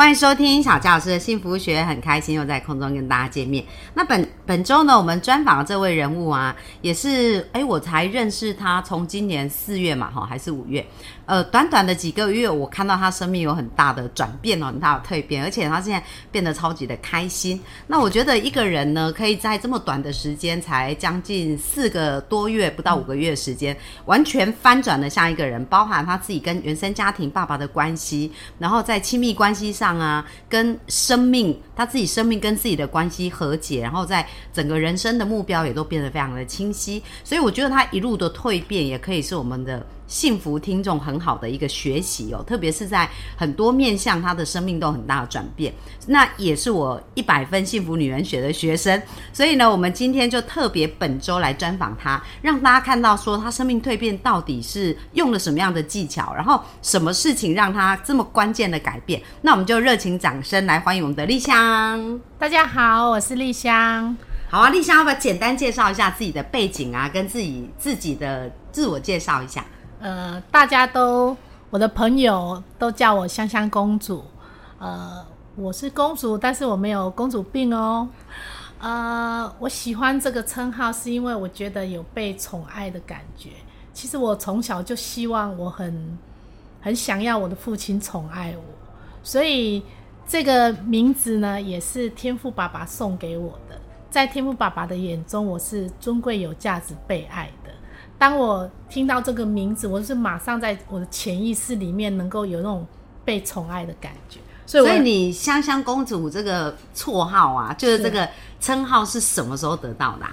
欢迎收听小佳老师的幸福学，很开心又在空中跟大家见面。那本本周呢，我们专访这位人物啊，也是哎，我才认识他，从今年四月嘛，哈，还是五月，呃，短短的几个月，我看到他生命有很大的转变哦，很大的蜕变，而且他现在变得超级的开心。那我觉得一个人呢，可以在这么短的时间，才将近四个多月，不到五个月的时间，完全翻转了像一个人，包含他自己跟原生家庭爸爸的关系，然后在亲密关系。上啊，跟生命他自己生命跟自己的关系和解，然后在整个人生的目标也都变得非常的清晰，所以我觉得他一路的蜕变也可以是我们的。幸福听众很好的一个学习哦，特别是在很多面向，他的生命都很大的转变。那也是我一百分幸福女人学的学生，所以呢，我们今天就特别本周来专访他，让大家看到说他生命蜕变到底是用了什么样的技巧，然后什么事情让他这么关键的改变。那我们就热情掌声来欢迎我们的丽香。大家好，我是丽香。好啊，丽香要不要简单介绍一下自己的背景啊，跟自己自己的自我介绍一下？呃，大家都我的朋友都叫我香香公主。呃，我是公主，但是我没有公主病哦。呃，我喜欢这个称号，是因为我觉得有被宠爱的感觉。其实我从小就希望，我很很想要我的父亲宠爱我，所以这个名字呢，也是天赋爸爸送给我的。在天赋爸爸的眼中，我是尊贵、有价值、被爱。当我听到这个名字，我是马上在我的潜意识里面能够有那种被宠爱的感觉。所以，所以你香香公主这个绰号啊，就是这个称号是什么时候得到的？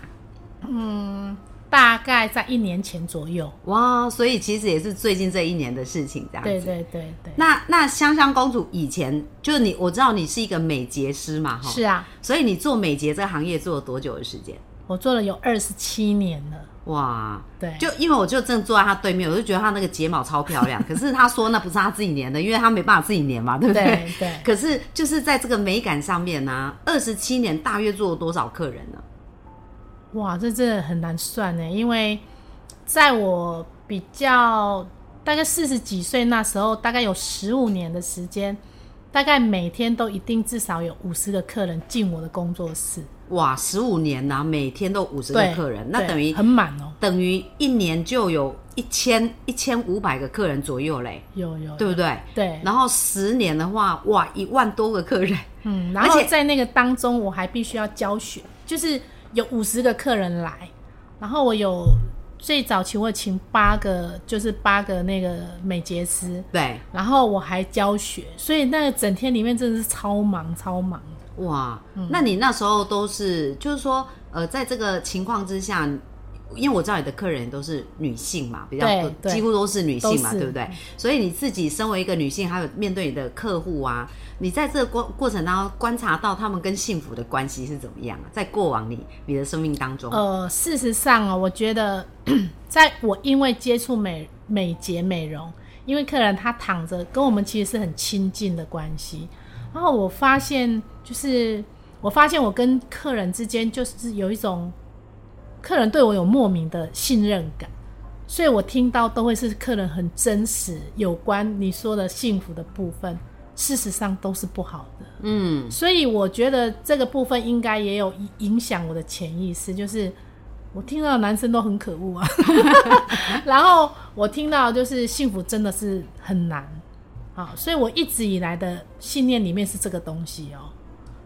嗯，大概在一年前左右。哇，所以其实也是最近这一年的事情，这样子。对对对对。那那香香公主以前就是你，我知道你是一个美睫师嘛，哈。是啊。所以你做美睫这个行业做了多久的时间？我做了有二十七年了。哇，对，就因为我就正坐在他对面，我就觉得他那个睫毛超漂亮。可是他说那不是他自己粘的，因为他没办法自己粘嘛，对不对？对。可是就是在这个美感上面呢，二十七年大约做了多少客人呢？哇，这真的很难算呢，因为在我比较大概四十几岁那时候，大概有十五年的时间，大概每天都一定至少有五十个客人进我的工作室。哇，十五年呐，每天都五十个客人，那等于很满哦，等于一年就有一千一千五百个客人左右嘞，有有，对不对？对。然后十年的话，哇，一万多个客人，嗯，而且在那个当中，我还必须要教学，就是有五十个客人来，然后我有最早请我请八个，就是八个那个美睫师，对，然后我还教学，所以那整天里面真的是超忙超忙。哇，那你那时候都是，就是说，呃，在这个情况之下，因为我知道你的客人都是女性嘛，比较多几乎都是女性嘛，对不对？所以你自己身为一个女性，还有面对你的客户啊，你在这个过过程当中观察到他们跟幸福的关系是怎么样啊？在过往你你的生命当中，呃，事实上啊，我觉得，在我因为接触美美睫美容，因为客人他躺着跟我们其实是很亲近的关系。然后我发现，就是我发现我跟客人之间就是有一种客人对我有莫名的信任感，所以我听到都会是客人很真实有关你说的幸福的部分，事实上都是不好的。嗯，所以我觉得这个部分应该也有影响我的潜意识，就是我听到男生都很可恶啊，然后我听到就是幸福真的是很难。好，所以我一直以来的信念里面是这个东西哦，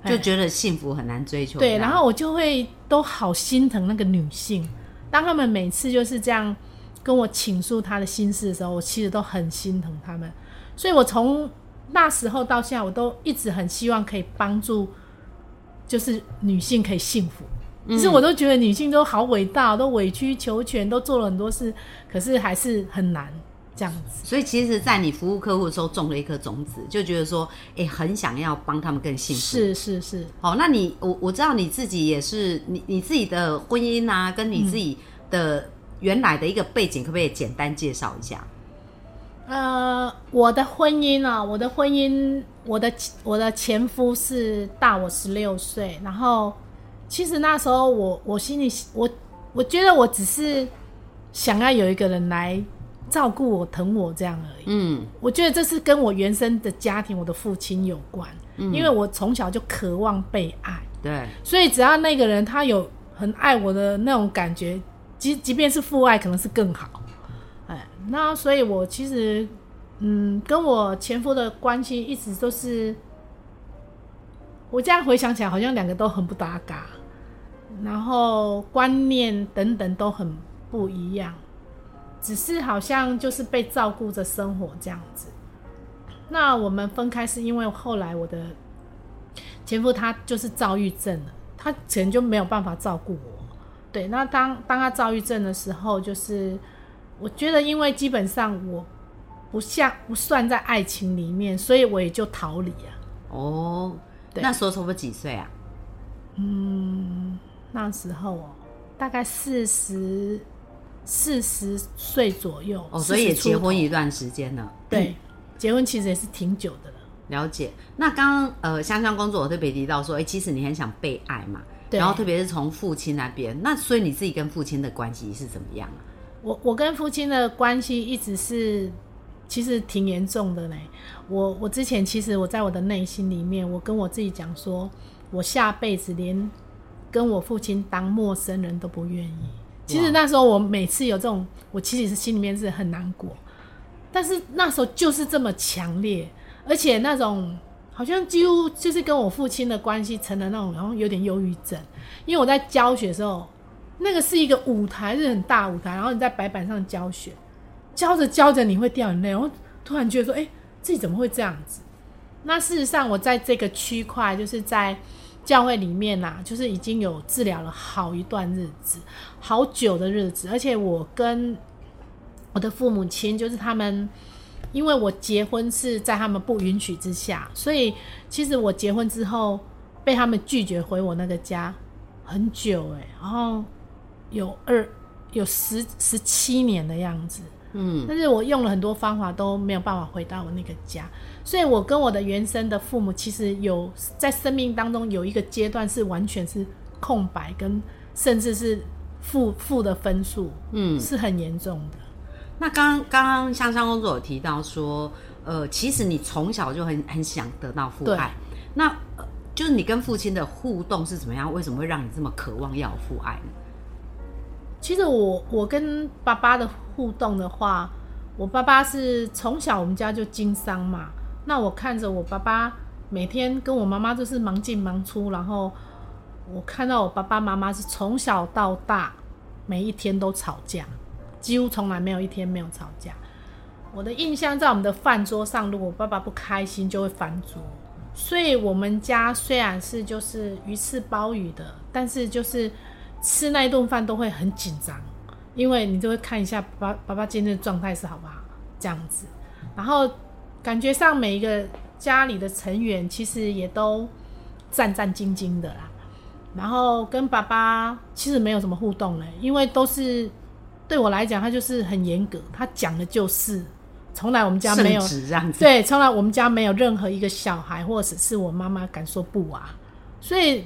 就觉得幸福很难追求。对，然后我就会都好心疼那个女性，当他们每次就是这样跟我倾诉她的心事的时候，我其实都很心疼他们。所以我从那时候到现在，我都一直很希望可以帮助，就是女性可以幸福。其实我都觉得女性都好伟大，都委曲求全，都做了很多事，可是还是很难。这样子，所以其实，在你服务客户的时候，种了一颗种子，就觉得说，哎，很想要帮他们更幸福。是是是。好，那你我我知道你自己也是，你你自己的婚姻啊，跟你自己的原来的一个背景，可不可以简单介绍一下？呃，我的婚姻啊，我的婚姻，我的我的前夫是大我十六岁，然后其实那时候我我心里我我觉得我只是想要有一个人来。照顾我、疼我这样而已。嗯。我觉得这是跟我原生的家庭，我的父亲有关，因为我从小就渴望被爱，对，所以只要那个人他有很爱我的那种感觉，即即便是父爱，可能是更好。哎，那所以我其实，嗯，跟我前夫的关系一直都是，我这样回想起来，好像两个都很不搭嘎，然后观念等等都很不一样，只是好像就是被照顾着生活这样子。那我们分开是因为后来我的前夫他就是躁郁症了，他可能就没有办法照顾我。对，那当当他躁郁症的时候，就是我觉得，因为基本上我不像不算在爱情里面，所以我也就逃离啊。哦，对那时候差不多几岁啊？嗯那时候哦，大概四十四十岁左右，哦，所以也结婚一段时间了。对，结婚其实也是挺久的了。了解。那刚刚呃，香香工作我特别提到说，哎、其实你很想被爱嘛，对然后特别是从父亲那边，那所以你自己跟父亲的关系是怎么样啊？我我跟父亲的关系一直是，其实挺严重的嘞。我我之前其实我在我的内心里面，我跟我自己讲说，我下辈子连跟我父亲当陌生人都不愿意。其实那时候我每次有这种，我其实是心里面是很难过，但是那时候就是这么强烈，而且那种好像几乎就是跟我父亲的关系成了那种，然后有点忧郁症。因为我在教学的时候，那个是一个舞台，是很大舞台，然后你在白板上教学，教着教着你会掉眼泪，然后突然觉得说，哎、自己怎么会这样子？那事实上，我在这个区块，就是在教会里面呐、就是已经有治疗了好一段日子，好久的日子，而且我跟我的父母亲，就是他们，因为我结婚是在他们不允许之下，所以其实我结婚之后被他们拒绝回我那个家很久哎、然后有二有十十七年的样子，嗯，但是我用了很多方法都没有办法回到我那个家，所以我跟我的原生的父母其实有在生命当中有一个阶段是完全是空白，跟甚至是负负的分数，嗯是很严重的。那刚刚刚刚香香公主有提到说，呃，其实你从小就很很想得到父爱，那、呃、就是你跟父亲的互动是怎么样？为什么会让你这么渴望要有父爱呢？其实我我跟爸爸的互动的话，我爸爸是从小我们家就经商嘛，那我看着我爸爸每天跟我妈妈就是忙进忙出，然后我看到我爸爸妈妈是从小到大每一天都吵架，几乎从来没有一天没有吵架。我的印象在我们的饭桌上，如果爸爸不开心就会翻桌，所以我们家虽然是就是鱼翅鲍鱼的，但是就是吃那一顿饭都会很紧张，因为你就会看一下爸爸爸爸今天的状态是好不好？这样子，然后感觉上每一个家里的成员其实也都战战兢兢的啦，然后跟爸爸其实没有什么互动嘞，因为都是对我来讲他就是很严格，他讲的就是，从来我们家没有这样子，对，从来我们家没有任何一个小孩或者是我妈妈敢说不啊，所以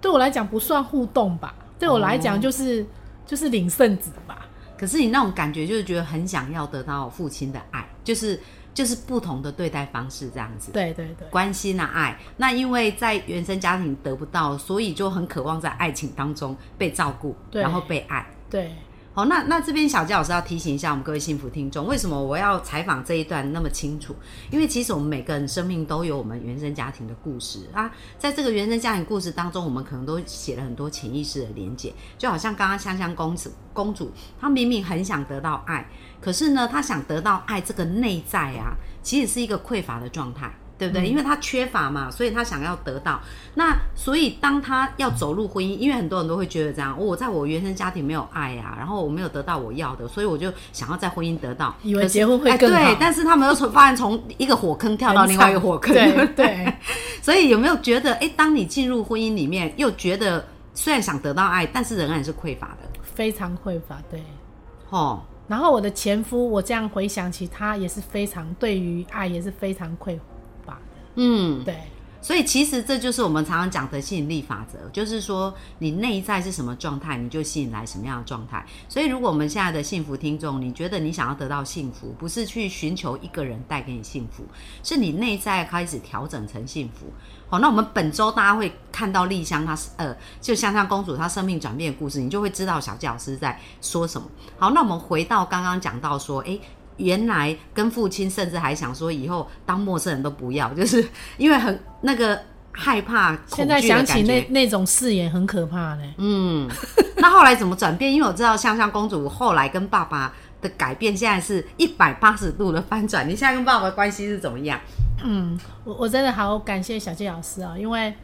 对我来讲不算互动吧，对我来讲就是、就是领圣旨吧。可是你那种感觉就是觉得很想要得到父亲的爱，就是就是不同的对待方式这样子。对对对，关心啊，爱。那因为在原生家庭得不到，所以就很渴望在爱情当中被照顾，然后被爱。对，好，那那这边小佳老师要提醒一下我们各位幸福听众，为什么我要采访这一段那么清楚？因为其实我们每个人生命都有我们原生家庭的故事啊，在这个原生家庭故事当中，我们可能都写了很多潜意识的连接，就好像刚刚香香公主公主，她明明很想得到爱，可是呢，她想得到爱这个内在啊，其实是一个匮乏的状态。对不对？因为他缺乏嘛，所以他想要得到。那所以当他要走入婚姻，因为很多人都会觉得这样，哦我在我原生家庭没有爱呀、然后我没有得到我要的，所以我就想要在婚姻得到。以为结婚会哎更好对，但是他们又从发现从一个火坑跳到另外一个火坑，对 所以有没有觉得，哎，当你进入婚姻里面，又觉得虽然想得到爱，但是仍然是匮乏的，非常匮乏。对，哦，然后我的前夫，我这样回想起他也是非常对于爱也是非常匮乏的。嗯，对，所以其实这就是我们常常讲的吸引力法则，就是说你内在是什么状态，你就吸引来什么样的状态。所以如果我们现在的幸福听众，你觉得你想要得到幸福，不是去寻求一个人带给你幸福，是你内在开始调整成幸福。好，那我们本周大家会看到丽香，她是呃，就香香公主她生命转变的故事，你就会知道小纪老师在说什么。好，那我们回到刚刚讲到说，诶。原来跟父亲甚至还想说以后当陌生人都不要，就是因为很那个害怕。现在想起那那种誓言很可怕呢。嗯，那后来怎么转变？因为我知道香香公主后来跟爸爸的改变，现在是一百八十度的翻转。你现在跟爸爸关系是怎么样？嗯，我我真的好感谢小纪老师啊，因为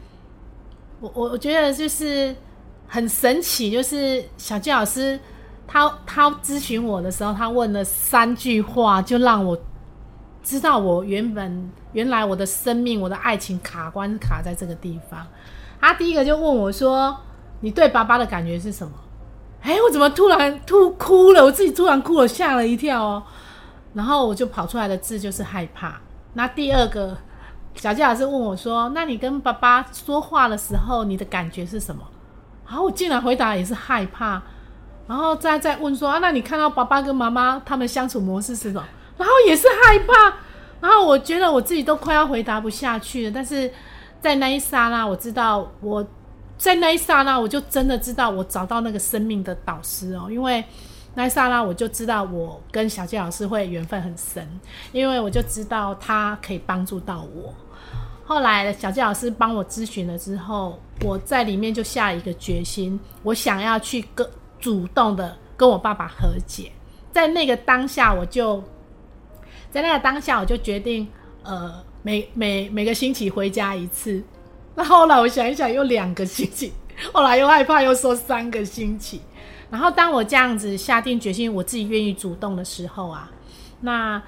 我我我觉得就是很神奇，就是小纪老师。他他咨询我的时候，他问了三句话，就让我知道我原本原来我的生命、我的爱情卡关卡在这个地方。他第一个就问我说：“你对爸爸的感觉是什么？”哎，我怎么突然突哭了？我自己突然哭了，吓了一跳哦。然后我就跑出来的字就是害怕。那第二个，小季老师问我说：“那你跟爸爸说话的时候，你的感觉是什么？”然后我竟然回答也是害怕。然后再再问说啊，那你看到爸爸跟妈妈他们相处模式是什么？然后也是害怕，然后我觉得我自己都快要回答不下去了。但是在那一刹那，我知道我在那一刹那，我就真的知道我找到那个生命的导师哦。因为那一刹那，我就知道我跟小杰老师会缘分很深，因为我就知道他可以帮助到我。后来小杰老师帮我咨询了之后，我在里面就下一个决心，我想要去跟。主动的跟我爸爸和解，在那个当下，我就在那个当下，我就决定，呃，每每每个星期回家一次。那后来我想一想，又两个星期，后来又害怕，又说三个星期。然后当我这样子下定决心，我自己愿意主动的时候啊，那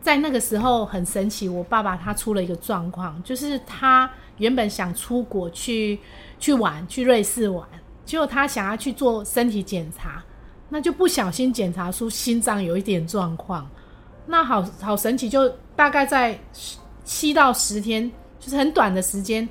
在那个时候很神奇，我爸爸他出了一个状况，就是他原本想出国去去玩，去瑞士玩。结果他想要去做身体检查，那就不小心检查出心脏有一点状况。那好好神奇，就大概在七到十天，就是很短的时间，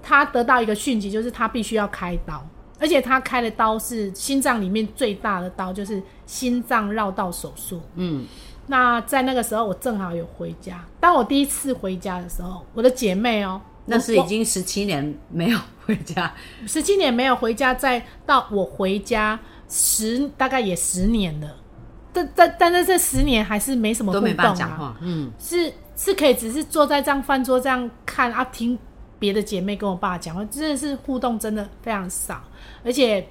他得到一个讯息，就是他必须要开刀，而且他开的刀是心脏里面最大的刀，就是心脏绕道手术。嗯，那在那个时候，我正好有回家。当我第一次回家的时候，我的姐妹哦。那是已经十七年没有回家，十七年没有回家，再到我回家十大概也十年了，但但但是这十年还是没什么互动啊，嗯，是是可以只是坐在这样饭桌这样看啊，听别的姐妹跟我爸讲话，真的是互动真的非常少，而且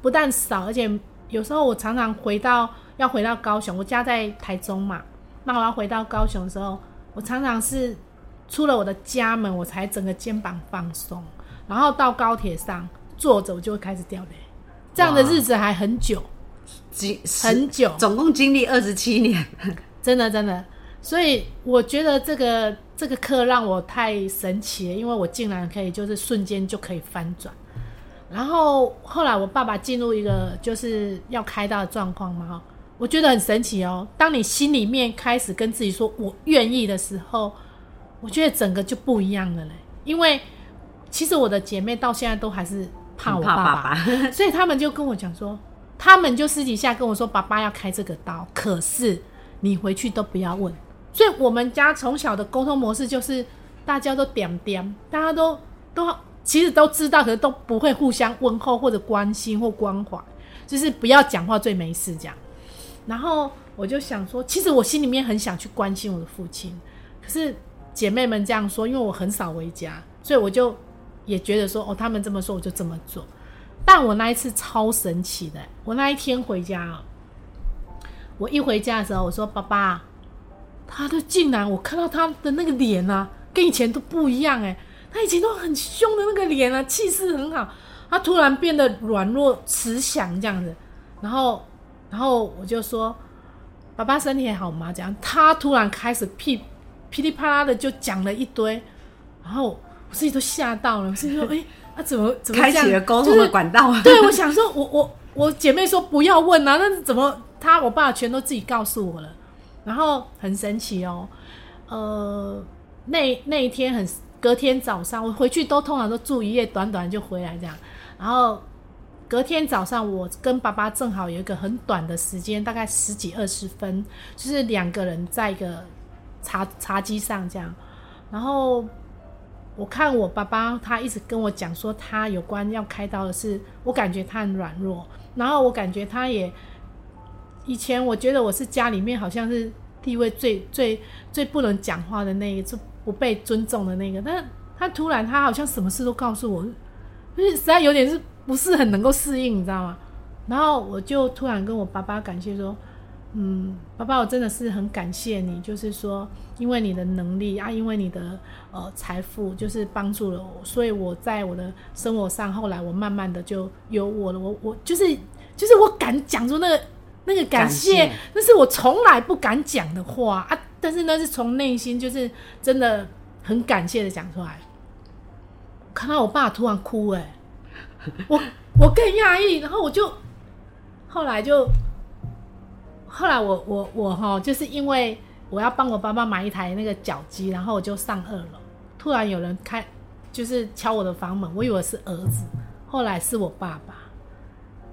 不但少，而且有时候我常常回到要回到高雄，我家在台中嘛，那我要回到高雄的时候，我常常是。出了我的家门，我才整个肩膀放松，然后到高铁上坐着，我就会开始掉泪。这样的日子还很久，经很久，总共经历二十七年，真的真的。所以我觉得这个这个课让我太神奇了，因为我竟然可以就是瞬间就可以翻转。然后后来我爸爸进入一个就是要开刀的状况嘛，哈，我觉得很神奇哦。当你心里面开始跟自己说我愿意的时候。我觉得整个就不一样了嘞，因为其实我的姐妹到现在都还是怕我爸爸，所以他们就跟我讲说，他们就私底下跟我说，爸爸要开这个刀，可是你回去都不要问。所以我们家从小的沟通模式就是大家都点点，大家都都其实都知道，可是都不会互相问候或者关心或关怀，就是不要讲话最没事这样。然后我就想说，其实我心里面很想去关心我的父亲，可是。姐妹们这样说，因为我很少回家，所以我就也觉得说，哦，他们这么说，我就这么做。但我那一次超神奇的，我那一天回家，我一回家的时候，我说：“爸爸，他的竟然，我看到他的那个脸啊，跟以前都不一样哎，他以前都很凶的那个脸啊，气势很好，他突然变得软弱慈祥这样子。然后，然后我就说：爸爸身体还好吗？这样，他突然开始屁。噼里啪啦的就讲了一堆，然后我自己都吓到了。我是说，哎，他怎么怎么开启了沟通的管道？对，我想说，我我我姐妹说不要问啊，那怎么他我爸全都自己告诉我了？然后很神奇哦，呃，那那一天很隔天早上我回去都通常都住一夜，短短就回来这样。然后隔天早上我跟爸爸正好有一个很短的时间，大概十几二十分，就是两个人在一个茶茶几上这样。然后我看我爸爸他一直跟我讲说他有关要开刀的事，我感觉他很软弱，然后我感觉他也以前我觉得我是家里面好像是地位最最最不能讲话的那一次，不被尊重的那个，但他突然他好像什么事都告诉我，就是实在有点是不是很能够适应，你知道吗？然后我就突然跟我爸爸感谢说。嗯，爸爸，我真的是很感谢你，就是说，因为你的能力啊，因为你的呃财富，就是帮助了我，所以我在我的生活上，后来我慢慢的就有我了，我我就是就是我敢讲出那个那个感谢，那是我从来不敢讲的话啊，但是那是从内心就是真的很感谢的讲出来。看到我爸突然哭，哎，我我更压抑，然后我就后来就。后来我我我哈，就是因为我要帮我爸爸买一台那个脚机，然后我就上二楼，突然有人开，就是敲我的房门，我以为是儿子，后来是我爸爸，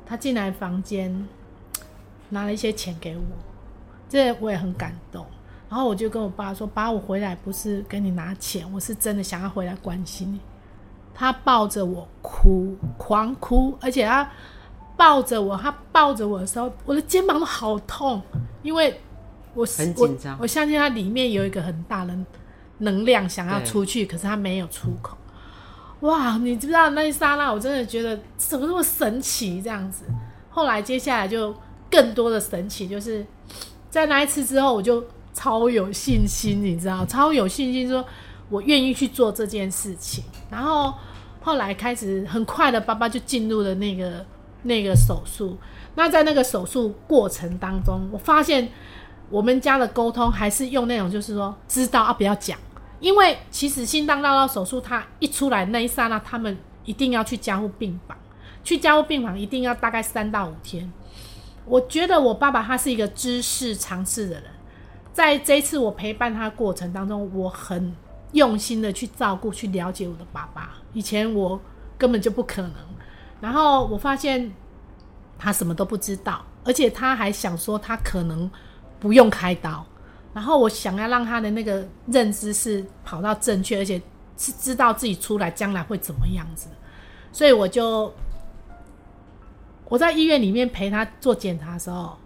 他进来房间，拿了一些钱给我，这我也很感动。然后我就跟我爸说：“爸，我回来不是给你拿钱，我是真的想要回来关心你。”他抱着我哭，狂哭，而且他。抱着我，他抱着我的时候，我的肩膀都好痛，因为我很紧张。我相信他里面有一个很大的能量想要出去，可是他没有出口。哇，你知不知道那一刹那，我真的觉得怎么那么神奇这样子。后来接下来就更多的神奇，就是在那一次之后，我就超有信心，你知道，超有信心，说我愿意去做这件事情。然后后来开始很快的，爸爸就进入了那个。那个手术，那在那个手术过程当中，我发现我们家的沟通还是用那种，就是说知道啊，不要讲，因为其实心脏绕道手术，它一出来那一刹那，他们一定要去加护病房，去加护病房一定要大概三到五天。我觉得我爸爸他是一个知识尝试的人，在这一次我陪伴他过程当中，我很用心的去照顾、去了解我的爸爸，以前我根本就不可能。然后我发现他什么都不知道，而且他还想说他可能不用开刀。然后我想要让他的那个认知是跑到正确，而且是知道自己出来将来会怎么样子。所以我就我在医院里面陪他做检查的时候，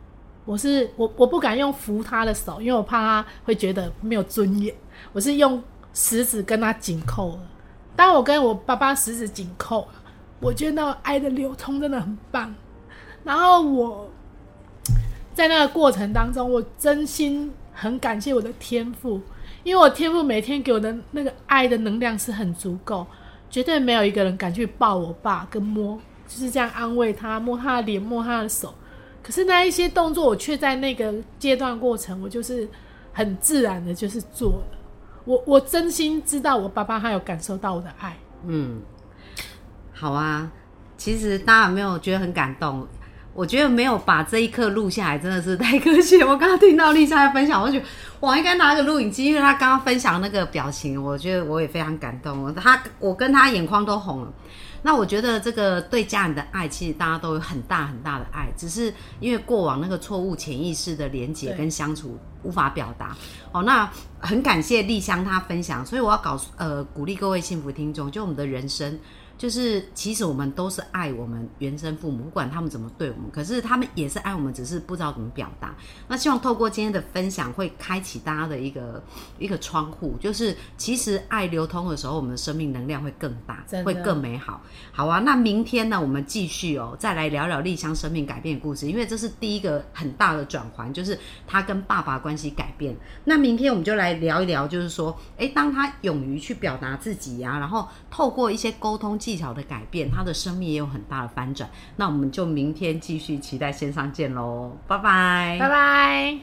我是我我不敢用扶他的手，因为我怕他会觉得没有尊严。我是用食指跟他紧扣。当我跟我爸爸食指紧扣。我觉得那爱的流通真的很棒，然后我在那个过程当中，我真心很感谢我的天赋，因为我天赋每天给我的那个爱的能量是很足够，绝对没有一个人敢去抱我爸跟摸，就是这样安慰他，摸他的脸，摸他的手。可是那一些动作，我却在那个阶段过程，我就是很自然的，就是做了。我 我真心知道我爸爸他有感受到我的爱，嗯。好啊，其实大家有没有觉得很感动？我觉得没有把这一刻录下来，真的是太可惜。我刚刚听到丽莎在分享，我觉得我应该拿个录影机，因为她刚刚分享那个表情，我觉得我也非常感动。她，我跟她眼眶都红了。那我觉得这个对家人的爱，其实大家都有很大很大的爱，只是因为过往那个错误潜意识的连接跟相处无法表达。哦，那很感谢丽香她分享，所以我要告诉呃鼓励各位幸福听众，就我们的人生。就是其实我们都是爱我们原生父母，不管他们怎么对我们，可是他们也是爱我们，只是不知道怎么表达。那希望透过今天的分享，会开启大家的一个一个窗户，就是其实爱流通的时候，我们的生命能量会更大，会更美好。好啊，那明天呢，我们继续哦，再来聊聊丽香生命改变故事，因为这是第一个很大的转环，就是他跟爸爸关系改变。那明天我们就来聊一聊，就是说，诶，当他勇于去表达自己呀，然后透过一些沟通。技巧的改变，他的生命也有很大的翻转。那我们就明天继续期待线上见喽，拜拜，拜拜。